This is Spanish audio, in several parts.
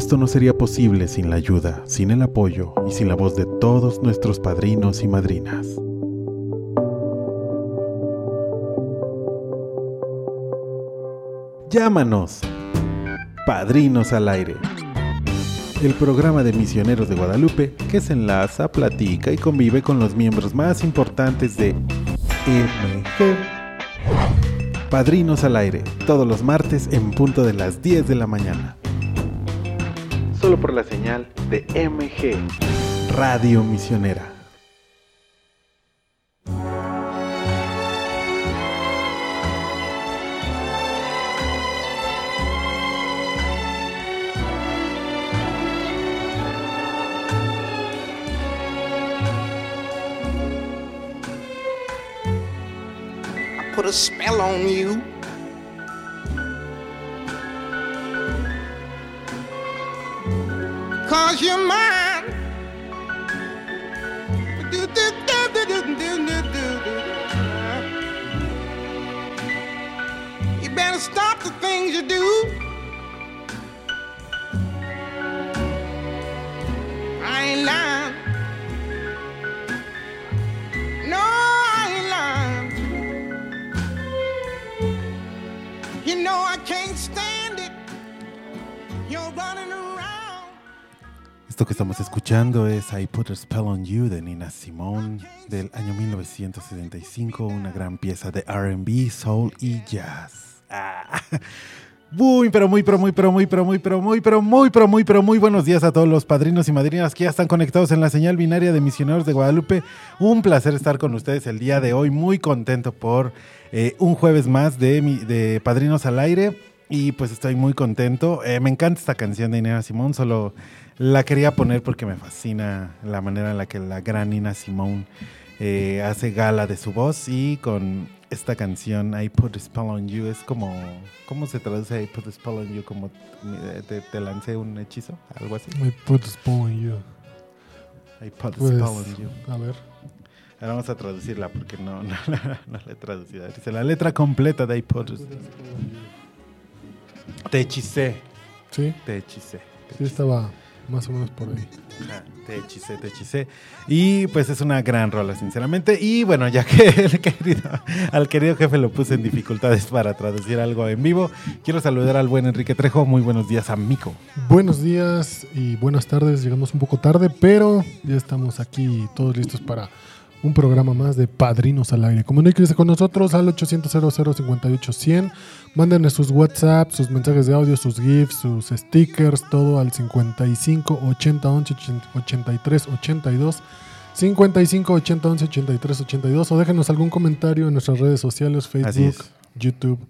Esto no sería posible sin la ayuda, sin el apoyo y sin la voz de todos nuestros padrinos y madrinas. Llámanos, Padrinos al Aire. El programa de misioneros de Guadalupe que se enlaza, platica y convive con los miembros más importantes de MG. Padrinos al Aire, todos los martes en punto de las 10 de la mañana. Solo por la señal de MG, Radio Misionera. put a spell on you. Cause you're mine. Que estamos escuchando es I Put a Spell on You de Nina Simone del año 1975, una gran pieza de RB, soul y jazz. Ah. Muy, pero muy, pero muy, pero muy, pero muy, pero muy, pero muy, pero muy, pero muy buenos días a todos los padrinos y madrinas que ya están conectados en la señal binaria de Misioneros de Guadalupe. Un placer estar con ustedes el día de hoy, muy contento por eh, un jueves más de, de Padrinos al Aire. Y pues estoy muy contento. Eh, me encanta esta canción de Nina Simone, solo la quería poner porque me fascina la manera en la que la gran Nina Simone eh, hace gala de su voz y con esta canción I Put a Spell on You es como, ¿cómo se traduce I Put a Spell on You? Como eh, te, te lancé un hechizo, algo así. I put a spell on you. I Put a Pues, Spell on You. a ver. Ahora vamos a traducirla porque no, no, no, no la he traducido. Dice la letra completa de I Put a Te hechicé, Sí, te hechicé. te sí estaba más o menos por ahí. Ajá, Te hechicé, te hechicé. Y pues es una gran rola, sinceramente. Y bueno, ya que el querido, al querido jefe lo puse en dificultades para traducir algo en vivo, quiero saludar al buen Enrique Trejo. Muy buenos días, amigo. Buenos días y buenas tardes. Llegamos un poco tarde, pero ya estamos aquí todos listos para un programa más de Padrinos al Aire. Comuníquese con nosotros al 800 58 100 Mándenos sus WhatsApp, sus mensajes de audio, sus GIFs, sus stickers, todo al 55 80 11 83 82. 55 80 11 83 82 o déjenos algún comentario en nuestras redes sociales, Facebook. YouTube,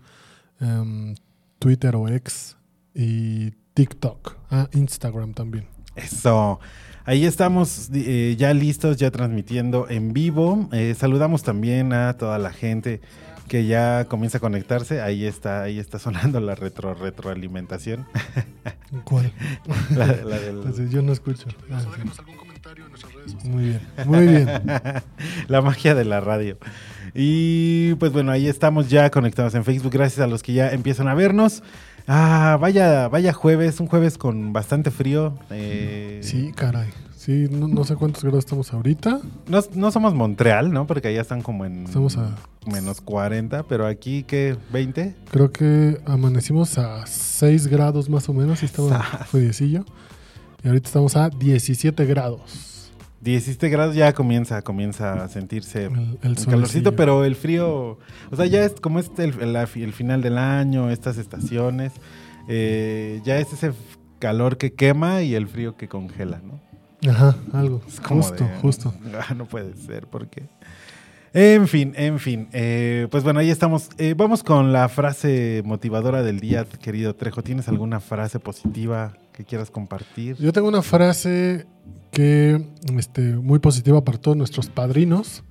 em, Twitter o X y TikTok, ah, Instagram también. Eso. Ahí estamos eh, ya listos, ya transmitiendo en vivo. Eh, saludamos también a toda la gente que ya comienza a conectarse. Ahí está, ahí está sonando la retro retroalimentación. ¿Cuál? la, la del- Así, yo no escucho. Ah, sí. Muy bien, muy bien. la magia de la radio. Y pues bueno, ahí estamos ya conectados en Facebook. Gracias a los que ya empiezan a vernos. Ah, vaya, vaya jueves, un jueves con bastante frío. eh, Sí, caray. Sí, no, no sé cuántos grados estamos ahorita. No, no somos Montreal, ¿no? Porque allá están como en Estamos a- menos 40, pero aquí, ¿qué? ¿20? Creo que amanecimos a 6 grados más o menos y estaba friecillo. Y ahorita estamos a 17 grados. 17 grados ya comienza, comienza a sentirse El, el, el calorcito, pero el frío, o sea, ya es como es el, final del año, estas estaciones, eh, ya es ese calor que quema y el frío que congela, ¿no? Ajá, algo. Es como Justo, de, justo. "Ah, no puede ser, porque En fin, en fin. Eh, pues bueno, ahí estamos. Eh, vamos con la frase motivadora del día, querido Trejo. ¿Tienes alguna frase positiva que quieras compartir? Yo tengo una frase que este, muy positiva para todos nuestros padrinos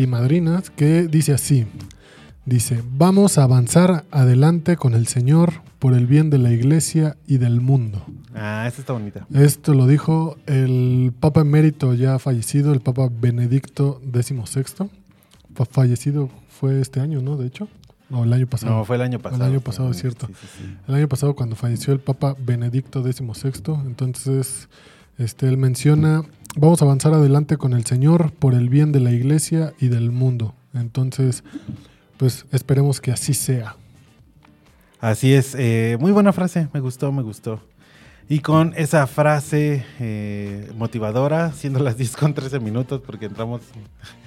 y madrinas, que dice así. Dice, vamos a avanzar adelante con el Señor por el bien de la iglesia y del mundo. Ah, esta está bonita. Esto lo dijo el Papa emérito ya fallecido, el Papa Benedicto XVI. Fa- Fallecido fue este año, ¿no? De hecho. No, el año pasado. No, fue el año pasado. año pasado, es cierto. Sí, sí, sí. El año pasado cuando falleció el Papa Benedicto XVI, entonces este, él menciona, vamos a avanzar adelante con el Señor por el bien de la iglesia y del mundo. Entonces, pues esperemos que así sea. Así es. eh, muy buena frase. Me gustó, me gustó. Y con esa frase eh, motivadora, siendo las 10 con 13 minutos, porque entramos,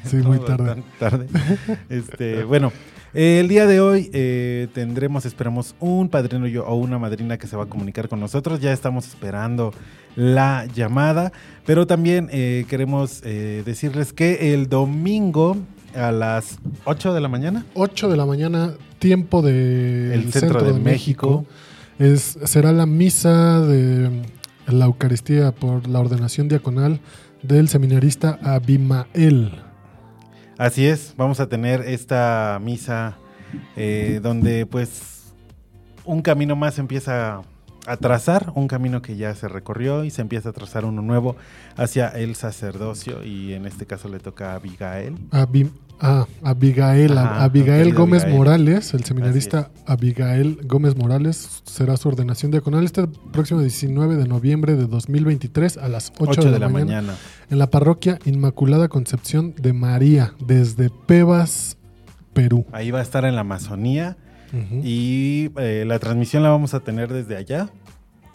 Sí, muy tarde. Este, bueno, eh, el día de hoy eh, tendremos, esperamos, un padrino yo- o una madrina que se va a comunicar con nosotros. Ya estamos esperando la llamada, pero también eh, queremos eh, decirles que el domingo a las 8 de la mañana 8 de la mañana, tiempo del El centro de México. Es, será la misa de la Eucaristía por la ordenación diaconal del seminarista Abimael. Así es, vamos a tener esta misa eh, donde pues un camino más empieza a trazar, un camino que ya se recorrió y se empieza a trazar uno nuevo hacia el sacerdocio y en este caso le toca a Abigail. Abi- ah, Abigail, Ajá, Abigail Gómez Abigail. Morales, el seminarista Abigail Gómez Morales, será su ordenación diaconal este próximo 19 de noviembre de 2023 a las 8, 8 de la mañana. en la parroquia Inmaculada Concepción de María, desde Pebas, Perú. Ahí va a estar en la Amazonía y eh, la transmisión la vamos a tener desde allá.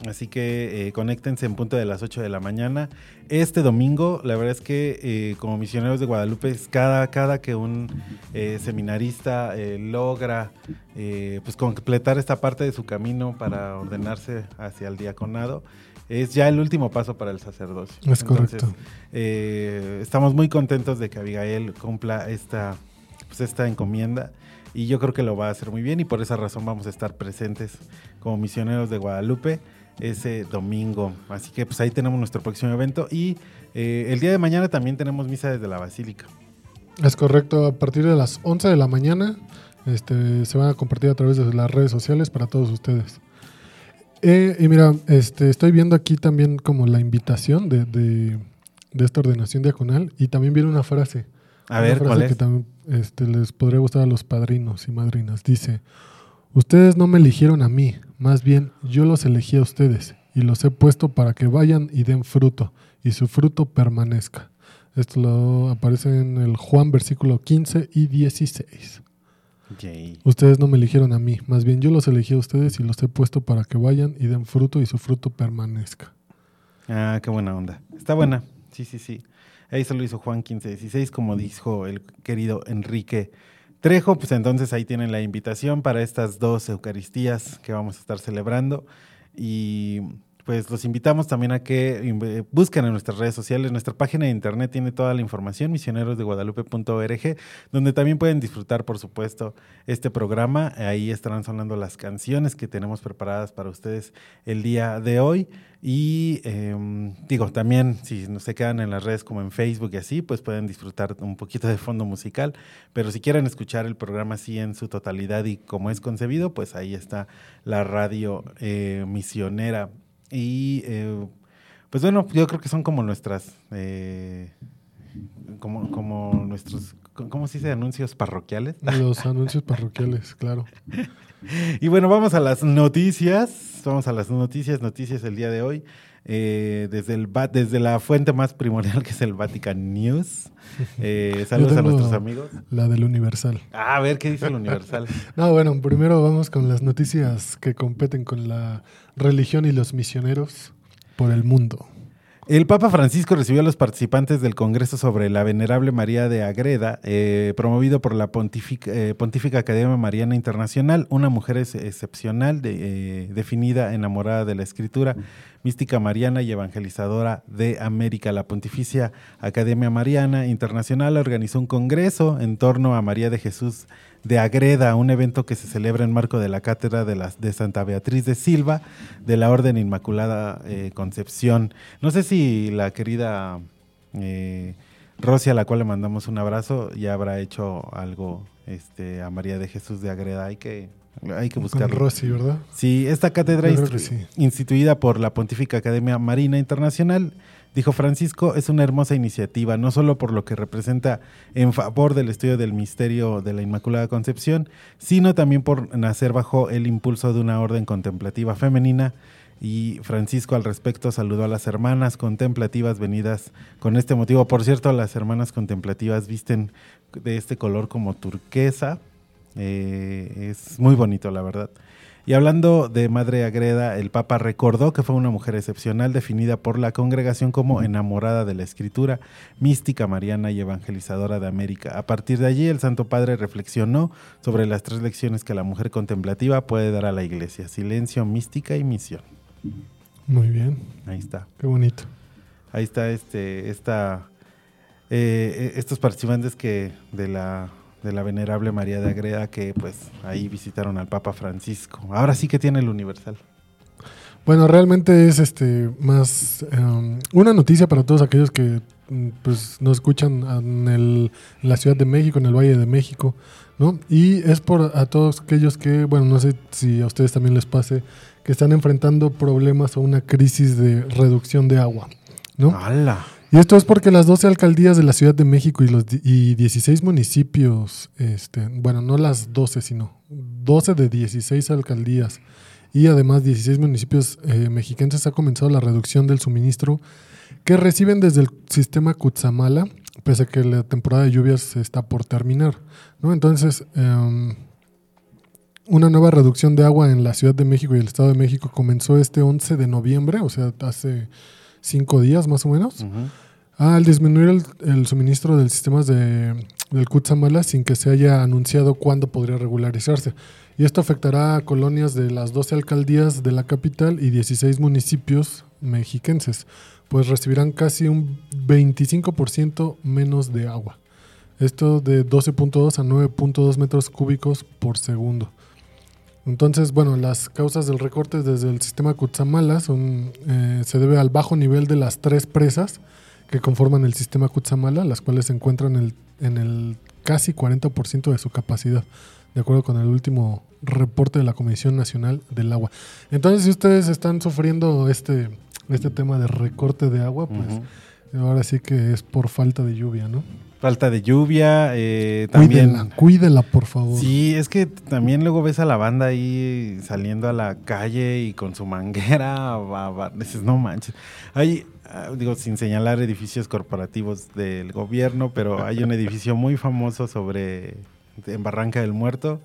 Así que eh, conéctense en punto de las 8 de la mañana. Este domingo, la verdad es que eh, como misioneros de Guadalupe, cada, cada que un eh, seminarista eh, logra eh, pues completar esta parte de su camino para ordenarse hacia el diaconado, es ya el último paso para el sacerdocio. Es correcto. eh, estamos muy contentos de que Abigail cumpla esta, pues, esta encomienda y yo creo que lo va a hacer muy bien y por esa razón vamos a estar presentes como misioneros de Guadalupe ese domingo. Así que pues ahí tenemos nuestro próximo evento y eh, el día de mañana también tenemos misa desde la Basílica. Es correcto, a partir de las 11 de la mañana este, se van a compartir a través de las redes sociales para todos ustedes. Eh, y mira, este, estoy viendo aquí también como la invitación de, de- de esta ordenación diaconal y también viene una frase. A Una ver, frase ¿cuál que es? también este, les podría gustar a los padrinos y madrinas. Dice, ustedes no me eligieron a mí, más bien yo los elegí a ustedes y los he puesto para que vayan y den fruto y su fruto permanezca. Esto lo aparece en el Juan versículo 15 y 16. Yay. Ustedes no me eligieron a mí, más bien yo los elegí a ustedes y los he puesto para que vayan y den fruto y su fruto permanezca. Ah, qué buena onda. Está buena. Sí, sí, sí. Ahí se lo hizo Juan 1516, como dijo el querido Enrique Trejo. Pues entonces ahí tienen la invitación para estas dos Eucaristías que vamos a estar celebrando. Y pues los invitamos también a que busquen en nuestras redes sociales. Nuestra página de internet tiene toda la información, misionerosdeguadalupe.org, donde también pueden disfrutar, por supuesto, este programa. Ahí estarán sonando las canciones que tenemos preparadas para ustedes el día de hoy. Y em, digo, también si se quedan en las redes como en Facebook y así, pues pueden disfrutar un poquito de fondo musical. Pero si quieren escuchar el programa así en su totalidad y como es concebido, pues ahí está la radio eh, misionera. Y eh, pues bueno, yo creo que son como nuestras, eh, como, como nuestros, ¿cómo se dice? Anuncios parroquiales. Los anuncios parroquiales, claro. Y bueno, vamos a las noticias. Vamos a las noticias, noticias el día de hoy. Eh, desde, el, desde la fuente más primordial que es el Vatican News. Eh, saludos a nuestros amigos. La del Universal. Ah, a ver qué dice el Universal. No, bueno, primero vamos con las noticias que competen con la religión y los misioneros por el mundo. El Papa Francisco recibió a los participantes del Congreso sobre la Venerable María de Agreda, eh, promovido por la eh, Pontífica Academia Mariana Internacional, una mujer ex- excepcional, eh, definida, enamorada de la Escritura, mística mariana y evangelizadora de América. La Pontificia Academia Mariana Internacional organizó un congreso en torno a María de Jesús de Agreda, un evento que se celebra en marco de la cátedra de, las, de Santa Beatriz de Silva de la Orden Inmaculada eh, Concepción. No sé si la querida eh, Rosy, a la cual le mandamos un abrazo, ya habrá hecho algo este, a María de Jesús de Agreda. Hay que, hay que Con buscarlo. Rosy, ¿verdad? Sí, esta cátedra sí. instituida por la Pontífica Academia Marina Internacional, dijo Francisco, es una hermosa iniciativa, no solo por lo que representa en favor del estudio del misterio de la Inmaculada Concepción, sino también por nacer bajo el impulso de una orden contemplativa femenina. Y Francisco al respecto saludó a las hermanas contemplativas venidas con este motivo. Por cierto, las hermanas contemplativas visten de este color como turquesa. Eh, es muy bonito, la verdad. Y hablando de Madre Agreda, el Papa recordó que fue una mujer excepcional definida por la congregación como enamorada de la escritura, mística mariana y evangelizadora de América. A partir de allí, el Santo Padre reflexionó sobre las tres lecciones que la mujer contemplativa puede dar a la iglesia, silencio, mística y misión. Muy bien, Ahí está. qué bonito. Ahí está este, esta, eh, estos participantes que de la, de la venerable María de Agreda que pues ahí visitaron al Papa Francisco. Ahora sí que tiene el universal. Bueno, realmente es este más em, una noticia para todos aquellos que mm, pues nos escuchan en, el- en la Ciudad de México, en el Valle de México, ¿no? Y es por a todos aquellos que, bueno, no sé si a ustedes también les pase, que están enfrentando problemas o una crisis de reducción de agua, ¿no? ¡Hala! Y esto es porque las 12 alcaldías de la Ciudad de México y los y 16 municipios, este, bueno, no las 12, sino 12 de 16 alcaldías y además 16 municipios eh, mexicanos ha comenzado la reducción del suministro que reciben desde el sistema Cutzamala, pese a que la temporada de lluvias está por terminar. ¿no? Entonces, em, una nueva reducción de agua en la Ciudad de México y el Estado de México comenzó este 11 de noviembre, o sea, hace cinco días más o menos. Al disminuir el, el suministro del sistema de, del Cutzamala sin que se haya anunciado cuándo podría regularizarse. Y esto afectará a colonias de las 12 alcaldías de la capital y 16 municipios mexiquenses, pues recibirán casi un 25% menos de agua. Esto de 12.2 a 9.2 metros cúbicos por segundo. Entonces, bueno, las causas del recorte desde el sistema Cutzamala son, eh, se debe al bajo nivel de las tres presas que conforman el sistema Cutzamala, las cuales se encuentran en el, en el casi 40% de su capacidad, de acuerdo con el último reporte de la Comisión Nacional del Agua. Entonces, si ustedes están sufriendo este, este tema de recorte de agua, pues ahora sí que es por falta de lluvia, ¿no? Falta de lluvia, eh, también... Cuídela, cuídela, por favor. Sí, es que también luego ves a la banda ahí saliendo a la calle y con su manguera, va- va- dices, no manches. Hay, ah, digo, sin señalar edificios corporativos del gobierno, pero hay un edificio muy famoso sobre, en Barranca del Muerto,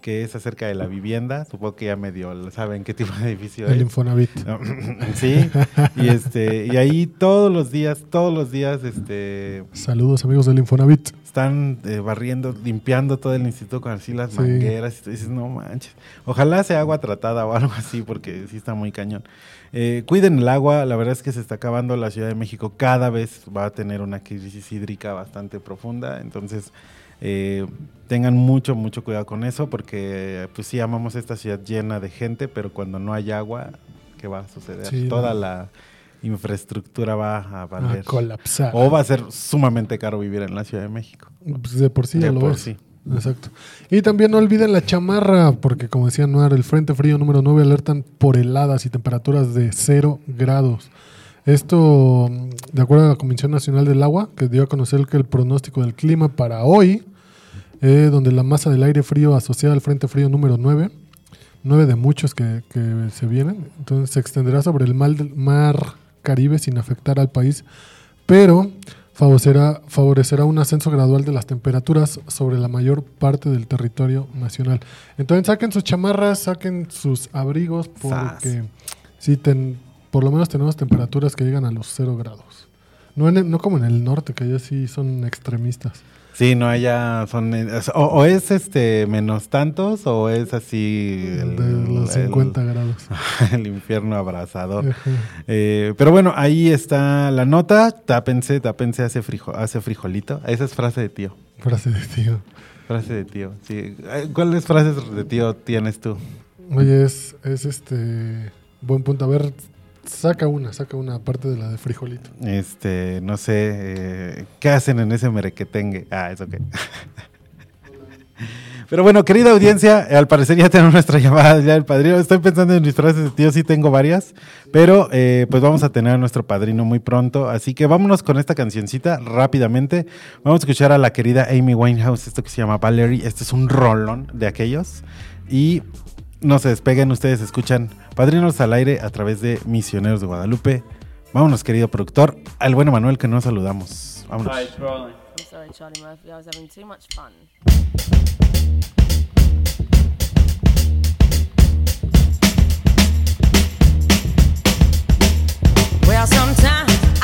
que es acerca de la vivienda. Supongo que ya medio saben qué tipo de edificio El es. Infonavit. No, sí, y este, y ahí todos los días, todos los días, este, Saludos amigos del Infonavit. están eh, barriendo, limpiando todo el instituto con así las Sí. mangueras y tú dices, no manches. Ojalá sea agua tratada o algo así, porque sí está muy cañón. Eh, cuiden el agua, la verdad es que se está acabando la Ciudad de México, cada vez va a tener una crisis hídrica bastante profunda, entonces eh, tengan mucho, mucho cuidado con eso, porque pues sí amamos esta ciudad llena de gente, pero cuando no hay agua, ¿qué va a suceder? Sí, Toda no. la infraestructura va a A valer. colapsar. o va a ser sumamente caro vivir en la Ciudad de México. Pues de por sí ya De lo por ves. sí. Exacto. Y también no olviden la chamarra, porque como decía Noar, el Frente Frío número 9 alertan por heladas y temperaturas de 0 grados. Esto, mm, de acuerdo a la Comisión Nacional del Agua, que dio a conocer que el pronóstico del clima para hoy, eh, donde la masa del aire frío asociada al Frente Frío número 9, 9 de muchos que, que se vienen, entonces se extenderá sobre el mal del mar Caribe sin afectar al país, pero favorecerá, favorecerá un ascenso gradual de las temperaturas sobre la mayor parte del territorio nacional. Entonces saquen sus chamarras, saquen sus abrigos, porque sí, ten- por lo menos tenemos temperaturas que llegan a los 0 grados. No, en el- no como en el norte, que allá sí son extremistas. Sí, no, allá son. O, o es este menos tantos o es así. el- de los el- 50 grados. el infierno abrasador. Eh, pero bueno, ahí está la nota. Tápense, tápense, hace, frijo, hace frijolito. Esa es frase de tío. Frase de tío. Frase de tío, sí. Eh, ¿Cuáles frases de tío tienes tú? Oye, es, es este. Buen punto. A ver, saca una, saca una aparte de la de frijolito. Este, no sé, eh, ¿qué hacen en ese merequetengue? Ah, eso qué. Pero bueno, querida audiencia, al parecer ya tenemos nuestra llamada ya del padrino. Estoy pensando en mis frases de tío, sí tengo varias, pero eh, pues vamos a tener a nuestro padrino muy pronto. Así que vámonos con esta cancioncita rápidamente. Vamos a escuchar a la querida Amy Winehouse, esto que se llama Valerie. Este es un rolón de aquellos. Y no se despeguen, ustedes escuchan Padrinos al aire a través de Misioneros de Guadalupe. Vámonos, querido productor, al bueno Manuel que nos saludamos. Vámonos. Hi, it's rolling. I'm sorry, Charlie Murphy. I was having too much fun. Well, sometimes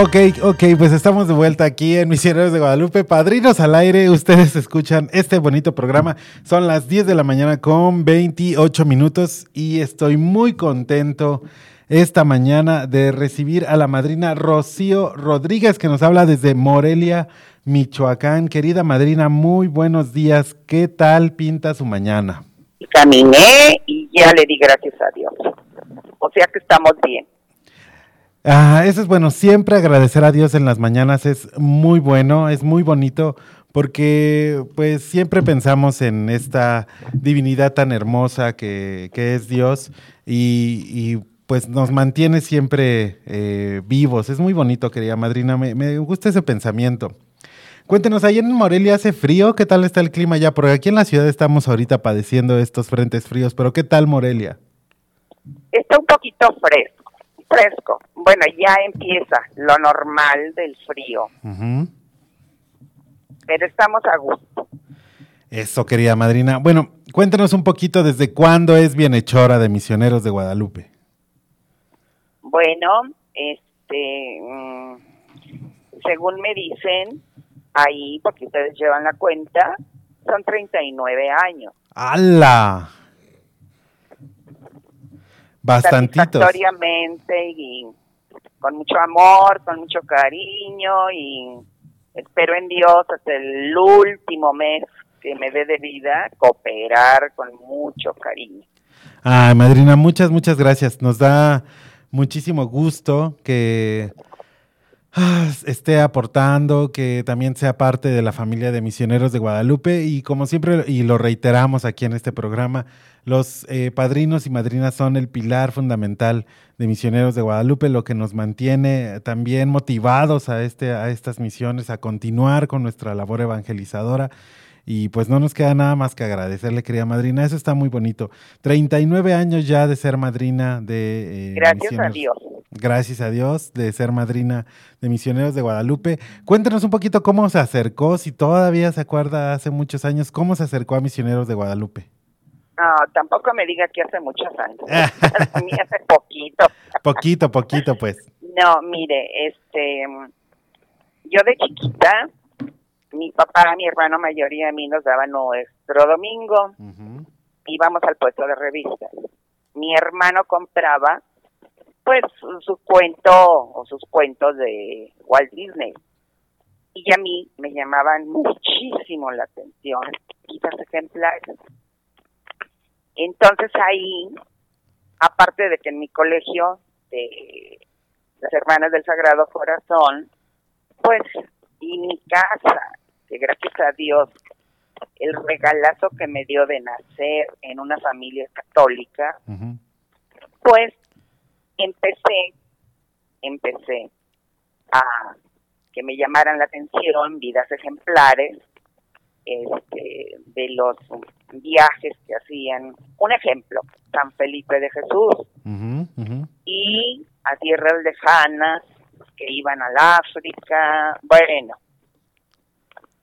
Ok, ok, pues estamos de vuelta aquí en Misioneros de Guadalupe. Padrinos al aire, ustedes escuchan este bonito programa. Son las 10 de la mañana con 28 minutos y estoy muy contento esta mañana de recibir a la madrina Rocío Rodríguez, que nos habla desde Morelia, Michoacán. Querida madrina, muy buenos días. ¿Qué tal pinta su mañana? Caminé y ya le di gracias a Dios. O sea que estamos bien. Ah, eso es bueno, siempre agradecer a Dios en las mañanas es muy bueno, es muy bonito porque pues siempre pensamos en esta divinidad tan hermosa que, que es Dios y, pues nos mantiene siempre eh, vivos. Es muy bonito, querida madrina, me, me, gusta ese pensamiento. Cuéntenos, ahí en Morelia hace frío, ¿qué tal está el clima ya? Porque aquí en la ciudad estamos ahorita padeciendo estos frentes fríos, pero ¿qué tal Morelia? Está un poquito fresco, fresco. Bueno, ya empieza lo normal del frío. Uh -huh pero estamos a gusto. Eso, querida madrina. Bueno, cuéntanos un poquito desde cuándo es bienhechora de Misioneros de Guadalupe. Bueno, este, mmm, según me dicen, ahí, porque ustedes llevan la cuenta, son 39 años. ¡Hala! Bastantitos. Satisfactoriamente y con mucho amor, con mucho cariño y espero en Dios hasta el último mes que me dé de vida cooperar con mucho cariño. Ay, madrina, muchas, muchas gracias. Nos da muchísimo gusto que esté aportando, que también sea parte de la familia de misioneros de Guadalupe y como siempre, y lo reiteramos aquí en este programa, los eh, padrinos y madrinas son el pilar fundamental de Misioneros de Guadalupe, lo que nos mantiene también motivados a, este, a estas misiones, a continuar con nuestra labor evangelizadora. Y pues no nos queda nada más que agradecerle, querida madrina. Eso está muy bonito. 39 años ya de ser madrina de... Eh, Gracias misioneros. a Dios. Gracias a Dios de ser madrina de Misioneros de Guadalupe. Cuéntenos un poquito cómo se acercó, si todavía se acuerda hace muchos años, cómo se acercó a Misioneros de Guadalupe. No, tampoco me diga que hace muchos años. a mí hace poquito. poquito, poquito, pues. No, mire, este, yo de chiquita, mi papá, mi hermano mayor y a mí nos daban nuestro domingo. Uh -huh. Íbamos al puesto de revistas. Mi hermano compraba, pues, su, cuento o sus cuentos de Walt Disney. Y a mí me llamaban muchísimo la atención quizás ejemplares. Entonces ahí, aparte de que en mi colegio de las Hermanas del Sagrado Corazón, pues, y mi casa, que gracias a Dios, el regalazo que me dio de nacer en una familia católica, uh -huh. pues empecé, empecé a que me llamaran la atención vidas ejemplares, este, de los viajes que hacían. Un ejemplo, San Felipe de Jesús uh -huh, uh -huh. y a tierras lejanas que iban al África. Bueno,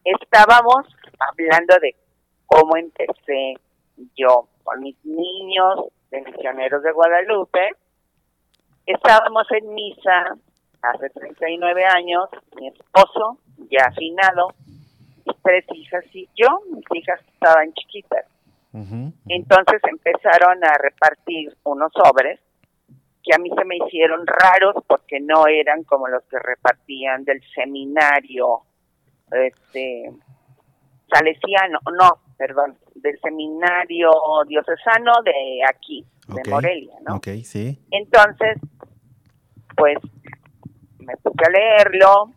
estábamos hablando de cómo empecé yo con mis niños de misioneros de Guadalupe. Estábamos en misa hace 39 años, mi esposo ya afinado, mis tres hijas y yo, mis hijas estaban chiquitas. Uh -huh. Entonces empezaron a repartir unos sobres que a mí se me hicieron raros porque no eran como los que repartían del seminario este salesiano, no, perdón, del seminario diocesano de aquí, okay. de Morelia, ¿no? Ok, sí. Entonces, pues me puse a leerlo,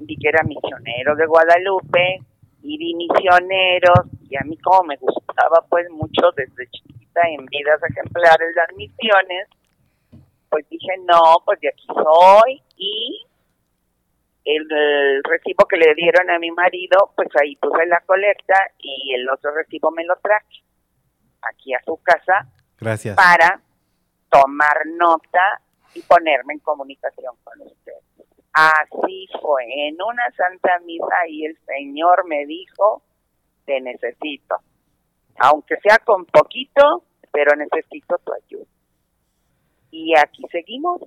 vi que era misionero de Guadalupe y vi misioneros y a mí como me gustaba pues mucho desde chiquita en vidas ejemplares las misiones, pues dije no, pues de aquí soy y el, el, recibo que le dieron a mi marido, pues ahí puse la colecta y el otro recibo me lo traje aquí a su casa Gracias. para tomar nota y ponerme en comunicación con usted. Así fue, en una santa misa y el Señor me dijo, te necesito, aunque sea con poquito, pero necesito tu ayuda. Y aquí seguimos.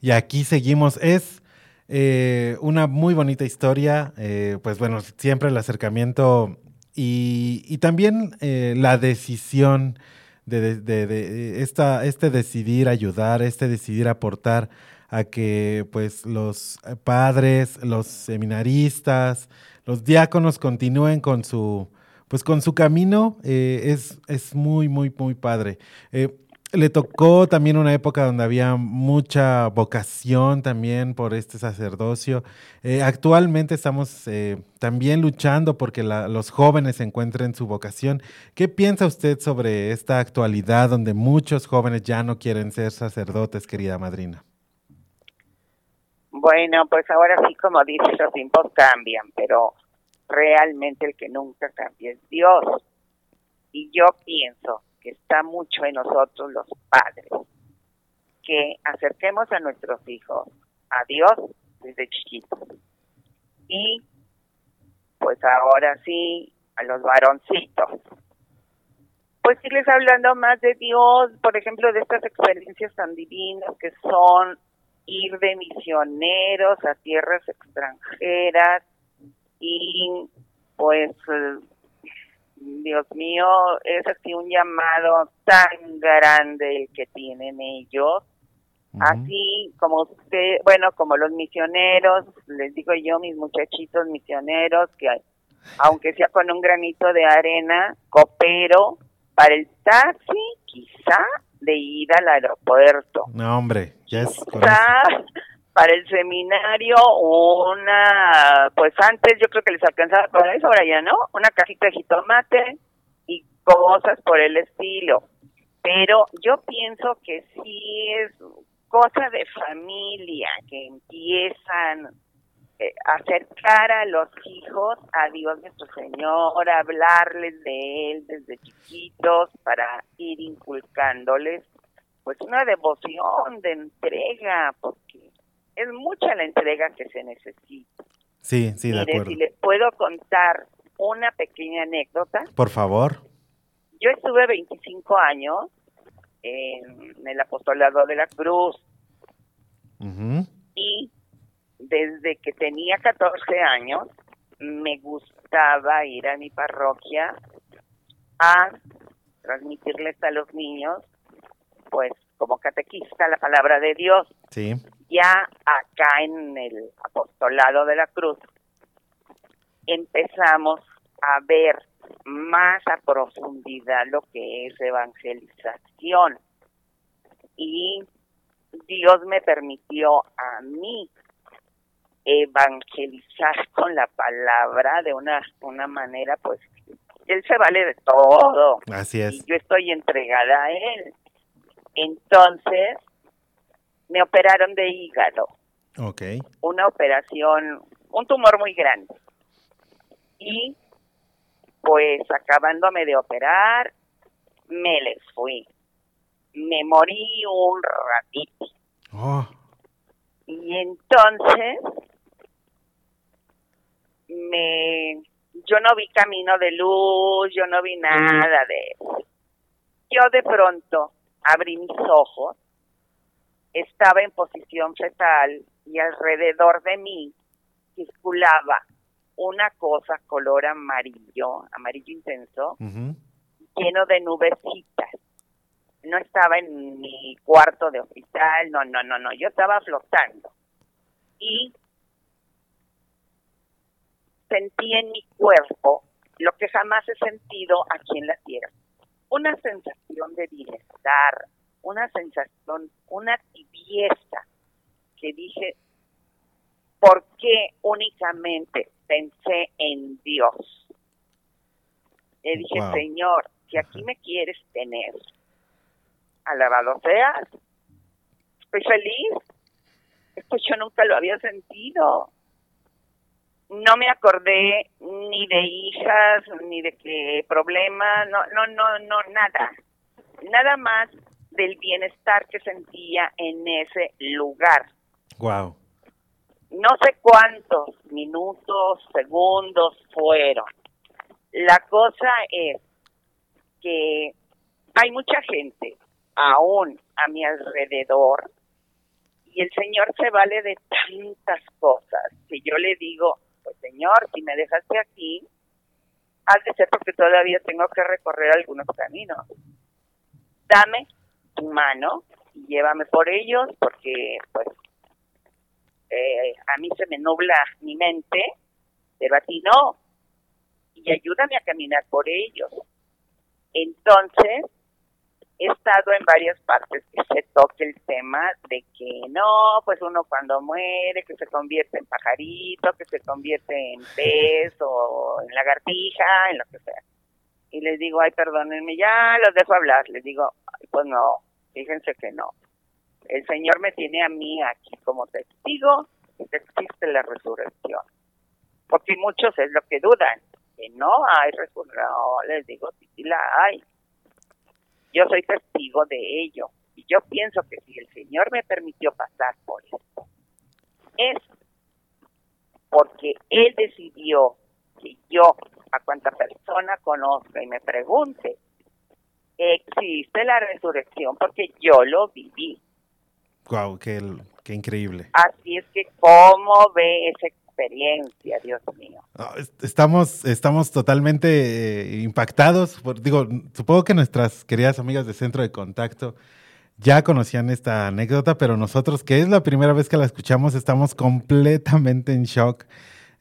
Y aquí seguimos. Es eh, una muy bonita historia, eh, pues bueno, siempre el acercamiento y, también eh, la decisión de, esta, este decidir ayudar, este decidir aportar a que pues los padres, los seminaristas, los diáconos continúen con su pues con su camino es, es muy, muy, muy padre. Le tocó también una época donde había mucha vocación también por este sacerdocio. Eh, actualmente estamos eh, también luchando porque la- los jóvenes encuentren su vocación. ¿Qué piensa usted sobre esta actualidad donde muchos jóvenes ya no quieren ser sacerdotes, querida madrina? Bueno, pues ahora sí, como dices, los tiempos cambian, pero realmente el que nunca cambia es Dios. Y yo pienso que está mucho en nosotros los padres, que acerquemos a nuestros hijos a Dios desde chiquitos. Y pues ahora sí, a los varoncitos. Pues irles hablando más de Dios, por ejemplo, de estas experiencias tan divinas que son ir de misioneros a tierras extranjeras y pues Dios mío es así un llamado tan grande el que tienen ellos. Así como usted bueno como los misioneros les digo yo mis muchachitos misioneros que aunque sea con un granito de arena coopero para el taxi quizá de ir al aeropuerto. No, hombre, ya es quizá para el seminario una, pues antes yo creo que les alcanzaba para eso, ahora ya no, una cajita de jitomate y cosas por el estilo. Pero yo pienso que sí es cosa de familia que empiezan eh, a acercar a los hijos a Dios nuestro Señor, a hablarles de Él desde chiquitos para ir inculcándoles pues una devoción de entrega, porque es mucha la entrega que se necesita. Sí, sí, de acuerdo. si les puedo contar una pequeña anécdota, Por favor. yo estuve 25 años en el apostolado de la cruz y desde que tenía 14 años me gustaba ir a mi parroquia a transmitirles a los niños, pues como catequista, la palabra de Dios. Sí. Ya acá en el apostolado de la cruz empezamos a ver más a profundidad lo que es evangelización. Y Dios me permitió a mí evangelizar con la palabra de una, una manera, pues, Él se vale de todo Así y es. yo estoy entregada a Él. Entonces, me operaron de hígado, Ok. una operación, un tumor muy grande. Y, pues, acabándome de operar, me les fui. Me morí un ratito. Oh, Y entonces me yo no vi camino de luz, yo no vi nada de eso. Yo de pronto abrí mis ojos, estaba en posición fetal y alrededor de mí circulaba una cosa color amarillo, amarillo intenso, lleno de nubecitas. No estaba en mi cuarto de hospital, no, no, no, no, yo estaba flotando. Y sentí en mi cuerpo lo que jamás he sentido aquí en la tierra. Una sensación de bienestar, una sensación, una tibieza que dije, ¿por qué únicamente pensé en Dios? Le dije, Wow. Señor, si aquí me quieres tener, alabado seas, estoy feliz. Esto yo nunca lo había sentido. No me acordé ni de hijas, ni de qué problema, no, no, no, no, nada. Nada más del bienestar que sentía en ese lugar. Wow. No sé cuántos minutos, segundos fueron. La cosa es que hay mucha gente aún a mi alrededor y el Señor se vale de tantas cosas que yo le digo, pues Señor, si me dejaste aquí, ha de ser porque todavía tengo que recorrer algunos caminos. dame tu mano y llévame por ellos porque pues eh, a mí se me nubla mi mente, pero a ti no. Y ayúdame a caminar por ellos. Entonces, he estado en varias partes que se toque el tema de que no, pues uno cuando muere, que se convierte en pajarito, que se convierte en pez o en lagartija, en lo que sea. Y les digo, ay, perdónenme, ya los dejo hablar. Les digo, "Ay, pues no, fíjense que no. El Señor me tiene a mí aquí como testigo que existe la resurrección. Porque muchos es lo que dudan, que no hay resurrección. No, les digo, sí, sí la hay yo soy testigo de ello. Y yo pienso que si el Señor me permitió pasar por esto, es porque Él decidió que yo, a cuanta persona conozca y me pregunte, existe la resurrección porque yo lo viví. Wow, qué, qué increíble. Así es que, ¿cómo ve esa experiencia, Dios mío? Es- Estamos, estamos totalmente eh, impactados. digo, supongo que nuestras queridas amigas de Centro de Contacto ya conocían esta anécdota, pero nosotros, que es la primera vez que la escuchamos, estamos completamente en shock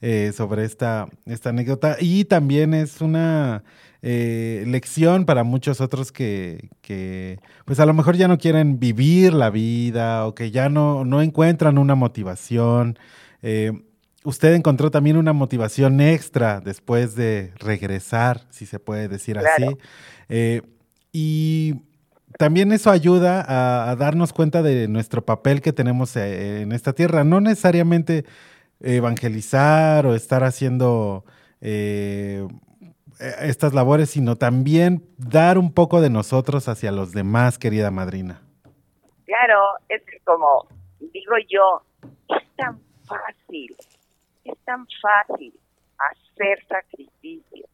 eh, sobre esta, esta anécdota. Y también es una eh, lección para muchos otros que, que, pues a lo mejor ya no quieren vivir la vida o que ya no, no encuentran una motivación. Eh, usted encontró también una motivación extra después de regresar, si se puede decir Claro. así. Eh, y también eso ayuda a, a darnos cuenta de nuestro papel que tenemos eh, en esta tierra. No necesariamente evangelizar o estar haciendo eh, eh, estas labores, sino también dar un poco de nosotros hacia los demás, querida madrina. Claro, es que como digo yo, es tan fácil, es tan fácil hacer sacrificios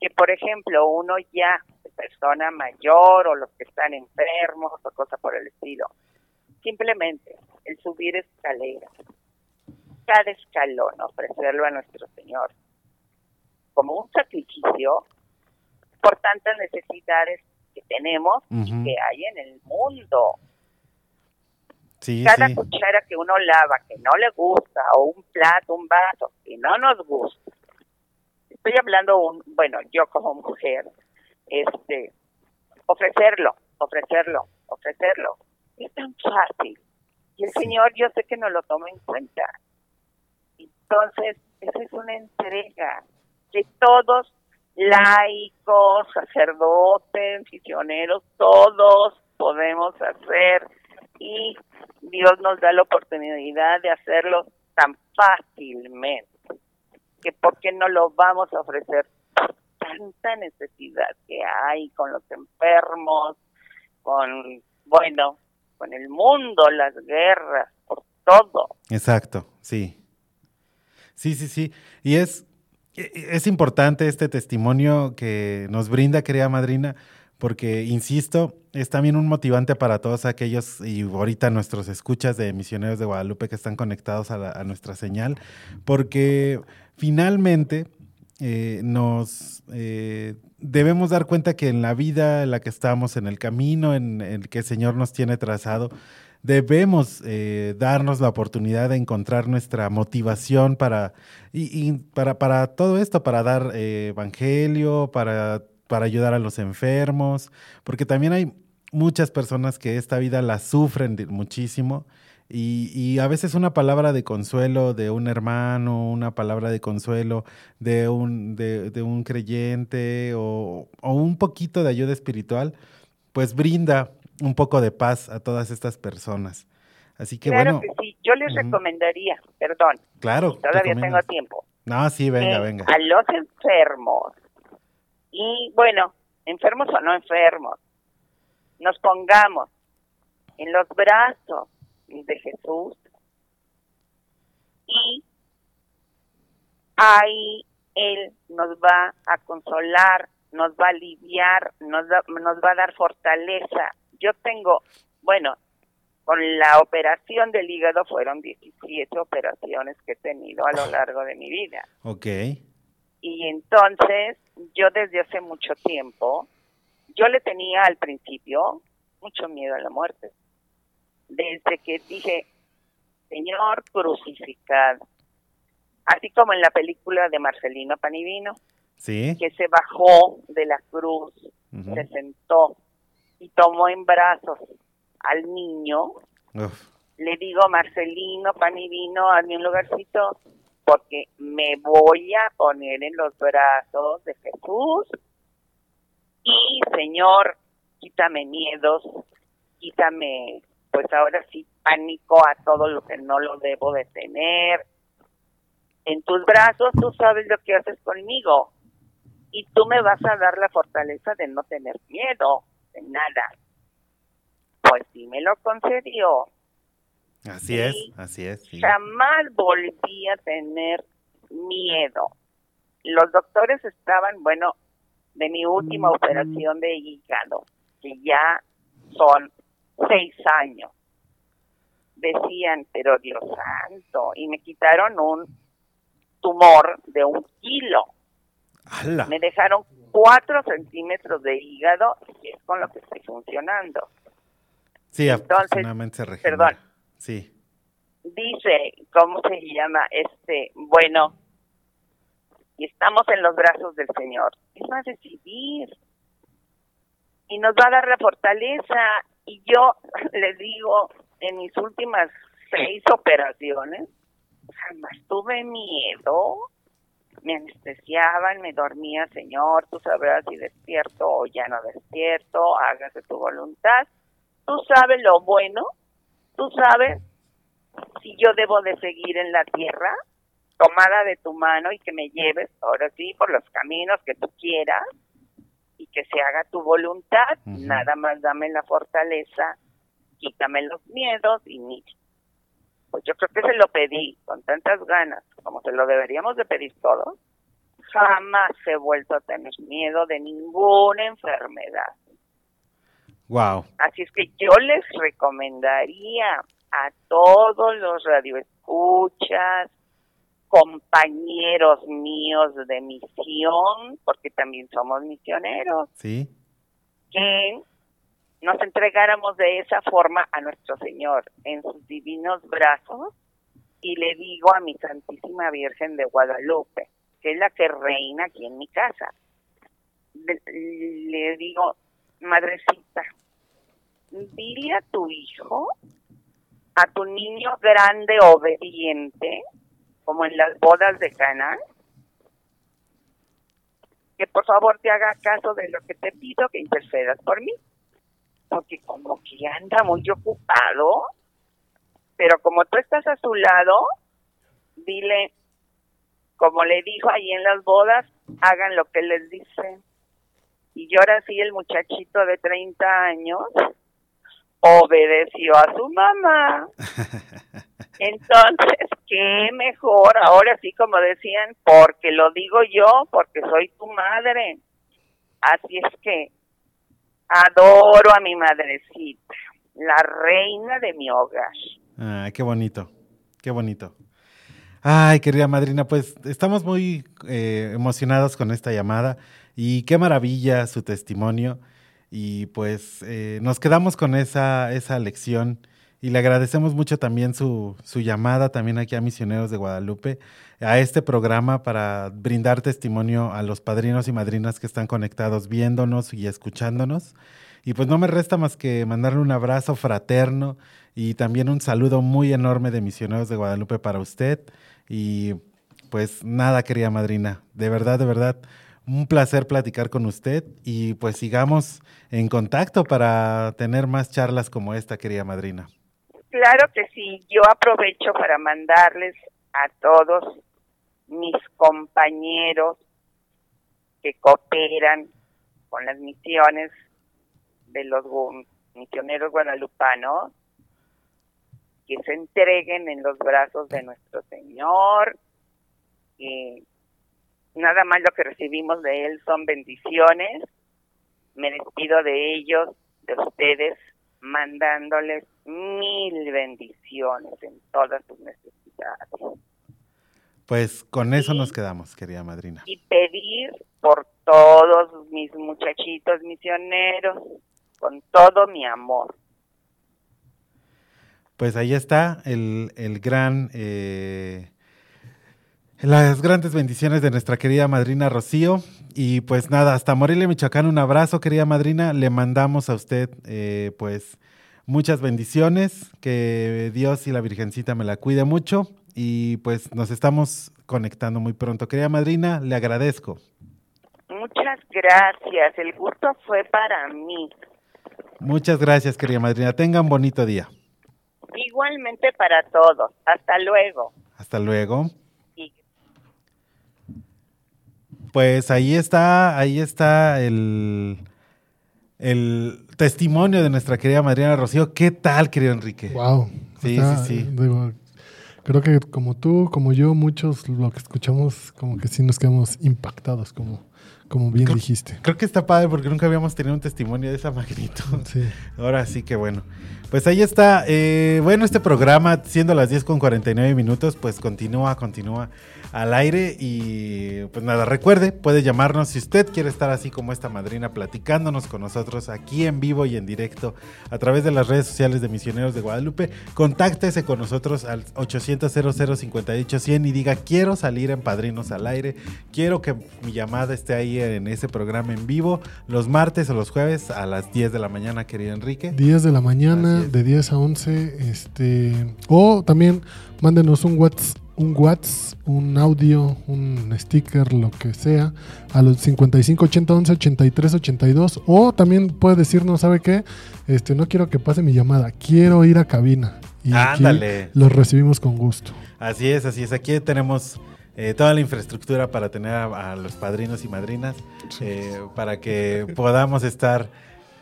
que, por ejemplo, uno ya, persona mayor o los que están enfermos o cosa por el estilo, simplemente el subir escaleras, cada escalón ofrecerlo a nuestro Señor como un sacrificio por tantas necesidades que tenemos y que hay en el mundo Sí, cada sí. cuchara que uno lava que no le gusta o un plato, un vaso que no nos gusta. Estoy hablando un, bueno, yo como mujer, este ofrecerlo, ofrecerlo, ofrecerlo. Es tan fácil. Y el Sí. Señor yo sé que no lo toma en cuenta. Entonces, esa es una entrega que todos laicos, sacerdotes, misioneros, todos podemos hacer y Dios nos da la oportunidad de hacerlo tan fácilmente que por qué no lo vamos a ofrecer tanta necesidad que hay con los enfermos, con, bueno, con el mundo, las guerras, por todo. Exacto, sí. Sí, sí, sí. Y es, es importante este testimonio que nos brinda, querida madrina, porque, insisto, es también un motivante para todos aquellos y ahorita nuestros escuchas de misioneros de Guadalupe que están conectados a, nuestra señal, porque finalmente eh, nos eh, debemos dar cuenta que en la vida en la que estamos, en el camino en el que el Señor nos tiene trazado, debemos eh, darnos la oportunidad de encontrar nuestra motivación para, y, para, para todo esto, para dar evangelio, para, para ayudar a los enfermos, porque también hay muchas personas que esta vida la sufren muchísimo. Y, y a veces una palabra de consuelo de un hermano, una palabra de consuelo de un, de, de un creyente o, o un poquito de ayuda espiritual, pues brinda un poco de paz a todas estas personas. Así que claro bueno, que sí, yo les recomendaría, perdón, claro. todavía tengo tiempo, No, sí, venga, que venga. a los enfermos y bueno, enfermos o no enfermos, nos pongamos en los brazos de Jesús y ahí Él nos va a consolar, nos va a aliviar, nos, da- nos va a dar fortaleza. Yo tengo, bueno, con la operación del hígado fueron 17 operaciones que he tenido a lo largo de mi vida. Ok. Y entonces yo desde hace mucho tiempo yo le tenía al principio mucho miedo a la muerte. Desde que dije, Señor crucificado. Así como en la película de Marcelino Panivino, Sí. que se bajó de la cruz, Ujú. se sentó y tomó en brazos al niño. Uf. Le digo, Marcelino Panivino, hazme un lugarcito, porque me voy a poner en los brazos de Jesús. Y, Señor, quítame miedos, quítame, pues ahora sí, pánico a todo lo que no lo debo de tener. En tus brazos tú sabes lo que haces conmigo y tú me vas a dar la fortaleza de no tener miedo de nada. Pues sí me lo concedió. Así Sí. es, así es. sí. Jamás volví a tener miedo. Los doctores estaban, bueno, de mi última operación de hígado, que ya son seis años. Decían, pero Dios santo, y me quitaron un tumor de un kilo. ¡Hala! Me dejaron cuatro centímetros de hígado, y es con lo que estoy funcionando. Sí, entonces, perdón. Sí. dice, ¿cómo se llama? Este, bueno, y estamos en los brazos del Señor. Él va a decidir y nos va a dar la fortaleza. Y yo le digo, en mis últimas seis operaciones, jamás tuve miedo. Me anestesiaban, me dormía, Señor, tú sabrás si despierto o ya no despierto, hágase tu voluntad. Tú sabes lo bueno, tú sabes si yo debo de seguir en la tierra, tomada de tu mano y que me lleves ahora sí por los caminos que tú quieras y que se haga tu voluntad, nada más dame la fortaleza, quítame los miedos y mira. Pues yo creo que se lo pedí con tantas ganas, como se lo deberíamos de pedir todos. Jamás he vuelto a tener miedo de ninguna enfermedad. Wow. Así es que yo les recomendaría a todos los radioescuchas, compañeros míos de misión, porque también somos misioneros, Sí. que nos entregáramos de esa forma a nuestro Señor en sus divinos brazos y le digo a mi Santísima Virgen de Guadalupe, que es la que reina aquí en mi casa, le, le digo, madrecita, dile a tu hijo, a tu niño grande obediente, como en las bodas de Cana, que por favor te haga caso de lo que te pido, que intercedas por mí, porque como que anda muy ocupado, pero como tú estás a su lado, dile, como le dijo ahí en las bodas, hagan lo que les dice. Y yo ahora sí, el muchachito de 30 años obedeció a su mamá. Entonces, qué mejor, ahora sí como decían, porque lo digo yo, porque soy tu madre. Así es que adoro a mi madrecita, la reina de mi hogar. Ah, qué bonito, qué bonito. Ay, querida madrina, pues estamos muy eh, emocionados con esta llamada y qué maravilla su testimonio. Y pues eh, nos quedamos con esa, esa lección y le agradecemos mucho también su, su llamada también aquí a Misioneros de Guadalupe, a este programa para brindar testimonio a los padrinos y madrinas que están conectados viéndonos y escuchándonos. Y pues no me resta más que mandarle un abrazo fraterno y también un saludo muy enorme de Misioneros de Guadalupe para usted. Y pues nada, querida madrina, de verdad, de verdad, un placer platicar con usted y pues sigamos en contacto para tener más charlas como esta, querida madrina. Claro que sí, yo aprovecho para mandarles a todos mis compañeros que cooperan con las misiones de los misioneros guadalupanos, que se entreguen en los brazos de nuestro Señor, y nada más lo que recibimos de Él son bendiciones, me despido de ellos, de ustedes, mandándoles mil bendiciones en todas sus necesidades. Pues con eso nos quedamos, querida madrina. Y pedir por todos mis muchachitos misioneros, con todo mi amor. Pues ahí está el, el gran, eh, las grandes bendiciones de nuestra querida madrina Rocío. Y pues nada, hasta Morelia, Michoacán, un abrazo, querida madrina. Le mandamos a usted, eh, pues, muchas bendiciones. Que Dios y la Virgencita me la cuide mucho. Y pues nos estamos conectando muy pronto. Querida madrina, le agradezco. Muchas gracias, el gusto fue para mí. Muchas gracias, querida madrina. Tengan bonito día. Igualmente para todos. Hasta luego. Hasta luego. Y Pues ahí está, ahí está el, el testimonio de nuestra querida Madrina Rocío. ¿Qué tal, querido Enrique? Wow. Sí, sí, sí. digo, creo que como tú, como yo, muchos lo que escuchamos, como que sí nos quedamos impactados, como, como bien dijiste. Creo que está padre porque nunca habíamos tenido un testimonio de esa magnitud. Sí. Ahora sí que bueno. Pues ahí está. eh, bueno, este programa, siendo las 10 con 49 minutos, pues continúa, continúa al aire. Y pues nada, recuerde, puede llamarnos si usted quiere estar así como esta madrina platicándonos con nosotros aquí en vivo y en directo a través de las redes sociales de Misioneros de Guadalupe. Contáctese con nosotros al 800 58 100 y diga quiero salir en Padrinos al aire. Quiero que mi llamada esté ahí en ese programa en vivo los martes o los jueves a las 10 de la mañana, querido Enrique. 10 de la mañana. De 10 a 11, este, o también mándenos un WhatsApp, un WhatsApp, un audio, un sticker, lo que sea, a los 55 80 11 83 82, o también puede decirnos, ¿sabe qué? Este, no quiero que pase mi llamada, quiero ir a cabina. Y aquí Ándale. los recibimos con gusto. Así es, así es. Aquí tenemos eh, toda la infraestructura para tener a, a los padrinos y madrinas, eh, para que podamos estar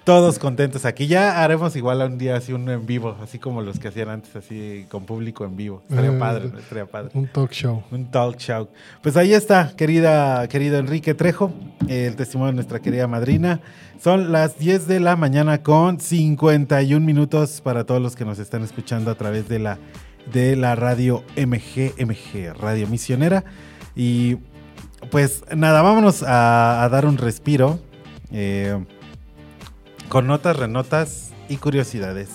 todos contentos aquí. Ya haremos igual un día así uno en vivo, así como los que hacían antes, así con público en vivo. Estaría Eh, padre, ¿no? Estaría padre. Un talk show. Un talk show. Pues ahí está, querida, querido Enrique Trejo, el testimonio de nuestra querida madrina. Son las 10 de la mañana con 51 minutos para todos los que nos están escuchando a través de la, de la radio MG, MG, Radio Misionera. Y pues nada, vámonos a, a dar un respiro eh, con notas, renotas y curiosidades.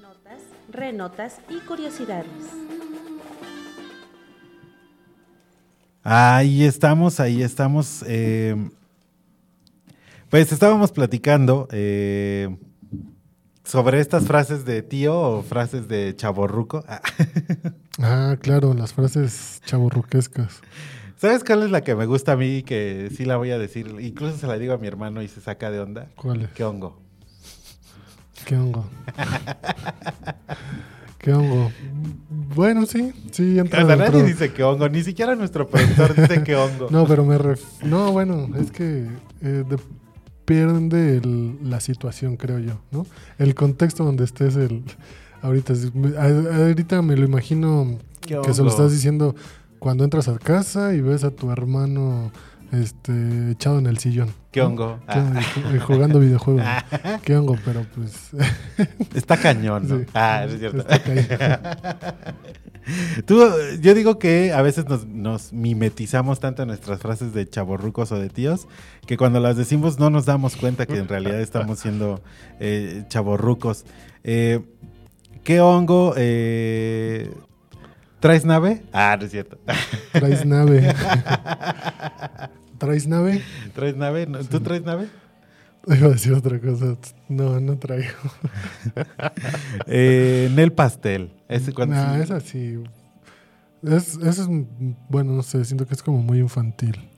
Notas, renotas y curiosidades. Ahí estamos, ahí estamos. eh, pues estábamos platicando eh, sobre estas frases de tío o frases de chaborruco. Ah, Ah, claro, las frases chaburruquescas. ¿Sabes cuál es la que me gusta a mí? Que sí la voy a decir. Incluso se la digo a mi hermano y se saca de onda. ¿Cuál es? ¿Qué hongo? ¿Qué hongo? ¿Qué hongo? Bueno, sí, sí, entra O sea, dentro- nadie dice que hongo. Ni siquiera nuestro productor dice que hongo. No, pero me ref... No, bueno, es que eh, depende el- la situación, creo yo, ¿no? El contexto donde estés el... Ahorita, ahorita me lo imagino ¿Qué que se lo estás diciendo cuando entras a casa y ves a tu hermano este, echado en el sillón. ¿Qué hongo? ¿Qué Ah. jugando videojuegos. ¿Qué hongo? Pero pues... Está cañón, ¿no? sí. Ah, es cierto. Está caído. Tú, yo digo que a veces nos, nos mimetizamos tanto en nuestras frases de chaborrucos o de tíos que cuando las decimos no nos damos cuenta que en realidad estamos siendo eh, chaborrucos. Eh, ¿Qué hongo? eh, ¿Traes nave? Ah, no es cierto. Traes nave. ¿Traes nave? ¿Traes nave? ¿No? ¿Tú traes nave? Iba a decir otra cosa. No, no traigo. Eh, en el pastel. Ese cuando Nah, sí- es así. Es, eso es, bueno, no sé, siento que es como muy infantil.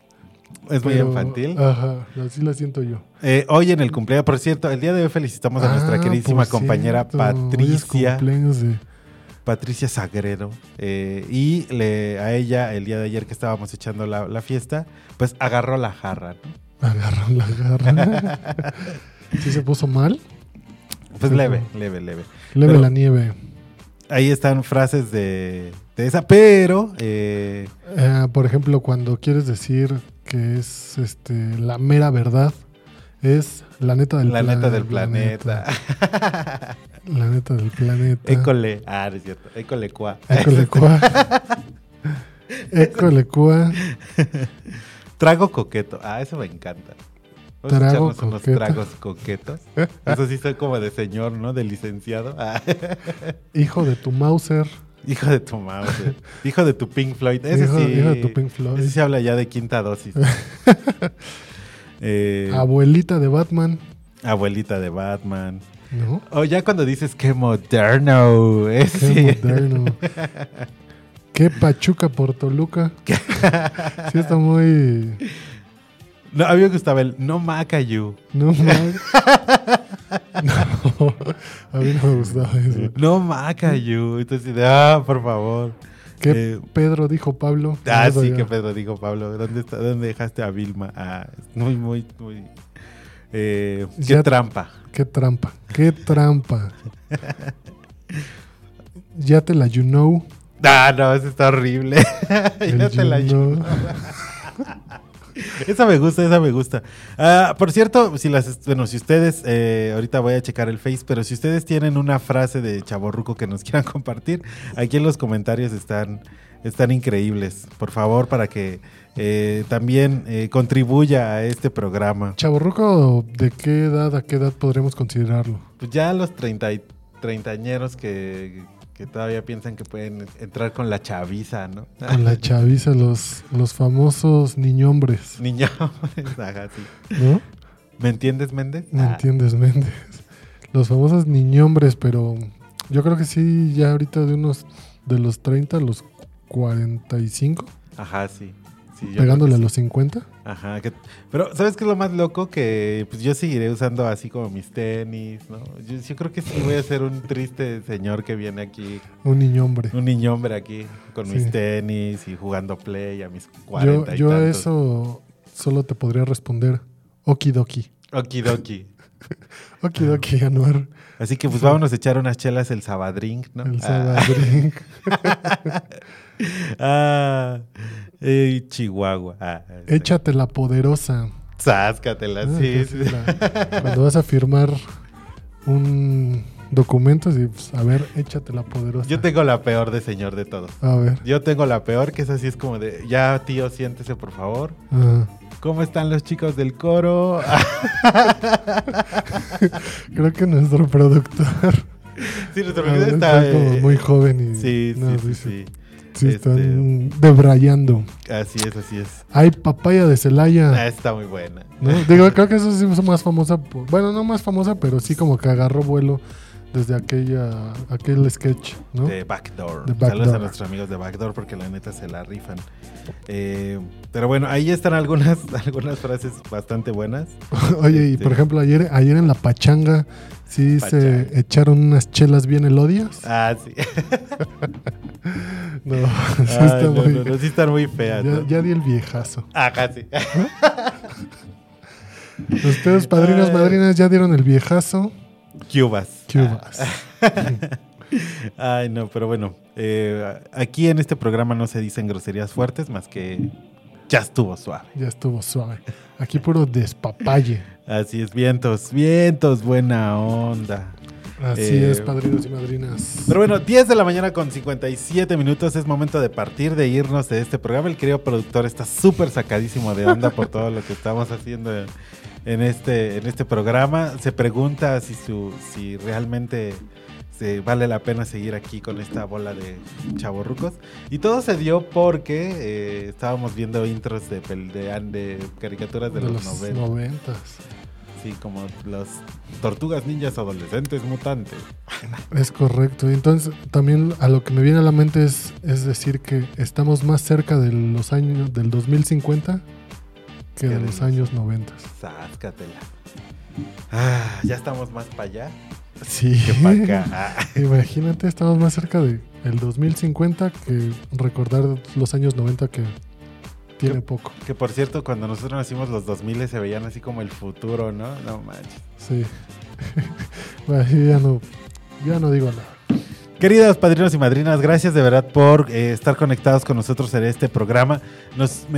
es muy Pero- infantil. Ajá, así la siento yo. Eh, hoy en el cumpleaños, por cierto, el día de hoy felicitamos a nuestra Ah, queridísima por compañera cierto, hoy es Patricia. cumpleaños de- Patricia Sagredo. eh, y le, a ella, el día de ayer que estábamos echando la, la fiesta, pues agarró la jarra. ¿no? Agarró la garra. ¿Sí se puso mal? Pues Sí, leve, leve, leve. Leve Pero- la nieve. Ahí están frases de, de esa, pero eh, Eh, por ejemplo, cuando quieres decir que es este la mera verdad, es la neta del la neta del planeta. La neta del planeta. École. Ah, no es cierto. École cuá. École cua. École cua. Trago coqueto. Ah, eso me encanta. Vamos Trago unos tragos coquetos. Eso sí soy como de señor, ¿no? De licenciado. Ah, Hijo de tu Mauser. hijo de tu mouse. Hijo de tu Pink Floyd. Ese Hijo- sí. hijo de tu Pink Floyd. Ese sí habla ya de quinta dosis. Eh, Abuelita de Batman. abuelita de Batman. ¿No? O ya cuando dices que moderno. Qué Ese. moderno. Qué Pachuca por Toluca. Sí, está muy. No, a mí me gustaba el No Macayu. No mames. No, a mí no me gustaba eso. No Macayu. Entonces, ah, por favor. ¿Qué Eh, Pedro dijo Pablo? Ah, sí, que Pedro dijo, Pablo, ¿dónde, está, ¿dónde dejaste a Vilma? Ah, es muy, muy, muy... Eh, qué Ya- trampa. Qué trampa. Qué trampa. Ya te la you know. Ah, no, eso está horrible. ya te la you know. Esa me gusta, esa me gusta. Ah, por cierto, si las, bueno, si ustedes, eh, ahorita voy a checar el Face, pero si ustedes tienen una frase de chaborruco que nos quieran compartir, aquí en los comentarios están, están increíbles. Por favor, para que eh, también eh, contribuya a este programa. Chaborruco, ¿de qué edad a qué edad podremos considerarlo? Pues ya los 30 y treintañeros que, que todavía piensan que pueden entrar con la chaviza, ¿no? Con la chaviza, los, los famosos niñombres, Niño, ajá, sí. ¿no? ¿Me entiendes, Méndez? ¿Me Ah, entiendes, Méndez? Los famosos niñombres, pero yo creo que sí, ya ahorita de unos, de los 30 a los 45, Ajá, sí. Sí yo pegándole a los 50. sí. Ajá. que- pero, ¿sabes qué es lo más loco? Que pues yo seguiré usando así como mis tenis, ¿no? Yo, yo creo que sí voy a ser un triste señor que viene aquí, Un niñombre. un niño hombre aquí, con Sí. mis tenis y jugando play a mis Yo, 40 y yo a tantos. eso solo te podría responder okidoki. Okidoki. Okidoki, Anuar. Así que pues vámonos a echar unas chelas el Sabadrink, ¿no? El Ah. Sabadrink. Ah, eh, Chihuahua. Ah, sí. Échate la poderosa. Sáscatela, Ah, sí, sí. la- cuando vas a firmar un documento, pues, a ver, échate la poderosa. Yo tengo la peor de señor de todos. A ver. Yo tengo la peor, que es así, es como de, ya tío, siéntese por favor. ah. ¿Cómo están los chicos del coro? Creo que nuestro productor sí, nuestro ah, video está, está... como eh, muy joven y Sí, sí, sí, sí. Este- están debrayando. Así es, así es. Hay papaya de Ah, Celaya. está muy buena. ¿no? Digo, creo que eso sí es más famosa. por- bueno, no más famosa, pero sí como que agarró vuelo desde aquella aquel sketch, ¿no? De Backdoor. De Saludos a nuestros amigos de Backdoor porque la neta se la rifan. Eh, pero bueno, ahí están algunas, algunas frases bastante buenas. Oye, y Este- por ejemplo, ayer, ayer en la pachanga sí se echaron unas chelas bien elodias. Ah, sí. No, sí Ay, está no, muy- no, no, sí están muy feas. ya, ya di el viejazo. Ajá, sí. Ustedes, padrinos, Ay. madrinas, ya dieron el viejazo. Cubas. Cubas. Ay, no, pero bueno, eh, aquí en este programa no se dicen groserías fuertes más que ya estuvo suave. Ya estuvo suave. Aquí puro despapalle. Así es, vientos, vientos, buena onda. Así Eh, es, padrinos y madrinas. Pero bueno, 10 de la mañana con 57 minutos, es momento de partir, de irnos de este programa. El querido productor está súper sacadísimo de onda por todo lo que estamos haciendo en, este, en este programa. Se pregunta si, su, si realmente se vale la pena seguir aquí con esta bola de chavorrucos. Y todo se dio porque eh, estábamos viendo intros de, de, de caricaturas de, de los, los 90. noventas. Sí, como los tortugas ninjas adolescentes mutantes. Es correcto. Entonces, también a lo que me viene a la mente es, es decir que estamos más cerca de los años del 2050 que de los años 90. Sáscatela. Ah, ya estamos más para allá Sí. que para acá. Ah, Imagínate, estamos más cerca de el 2050 que recordar los años 90 que tiene poco. que por cierto, cuando nosotros nacimos los 2000 se veían así como el futuro, ¿no? No manches. Sí. Bueno, ya no, ya no digo nada. Queridos padrinos y madrinas, gracias de verdad por eh, estar conectados con nosotros en este programa. Nos,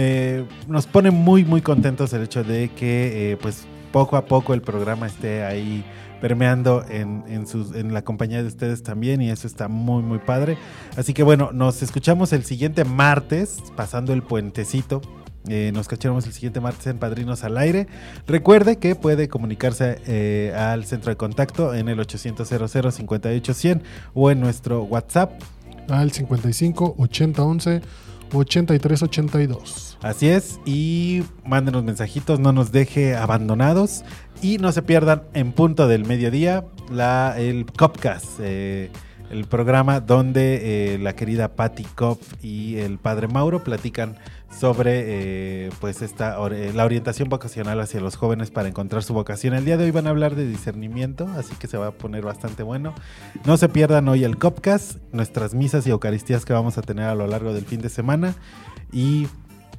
nos pone muy, muy contentos el hecho de que, eh, pues, poco a poco el programa esté ahí permeando en, en, sus- en la compañía de ustedes también y eso está muy muy padre. Así que bueno, nos escuchamos el siguiente martes, pasando el puentecito. Eh, nos cacharemos el siguiente martes en Padrinos al Aire. Recuerde que puede comunicarse eh, al centro de contacto en el 800 00 58 100 o en nuestro WhatsApp Al 55 80 11 83 82. Así es, y mándenos mensajitos, no nos deje abandonados y no se pierdan en punto del mediodía la, el Copcast, eh, el programa donde eh, la querida Patty Cop y el padre Mauro platican sobre eh, pues esta eh, la orientación vocacional hacia los jóvenes para encontrar su vocación. El día de hoy van a hablar de discernimiento, así que se va a poner bastante bueno. No se pierdan hoy el Copcast, nuestras misas y eucaristías que vamos a tener a lo largo del fin de semana. Y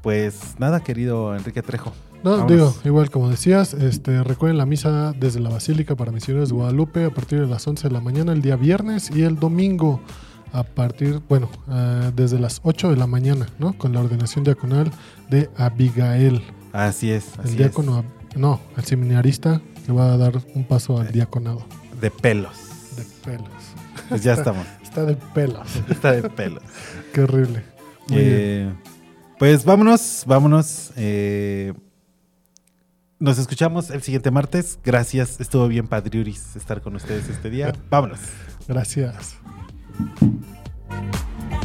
pues nada, querido Enrique Trejo. No, digo, igual como decías, este, recuerden la misa desde la Basílica para Misioneros de Guadalupe a partir de las 11 de la mañana el día viernes y el domingo a partir, bueno, eh, desde las 8 de la mañana, ¿no? Con la ordenación diaconal de Abigail. Así es, así el diácono, no, el seminarista que va a dar un paso al diaconado. De pelos. De pelos. Pues ya estamos. Está de pelos. Está de pelos. Qué horrible. Muy bien. Eh, pues vámonos, vámonos. eh, nos escuchamos el siguiente martes. Gracias, estuvo bien Padriuris estar con ustedes este día. Vámonos. Gracias. Música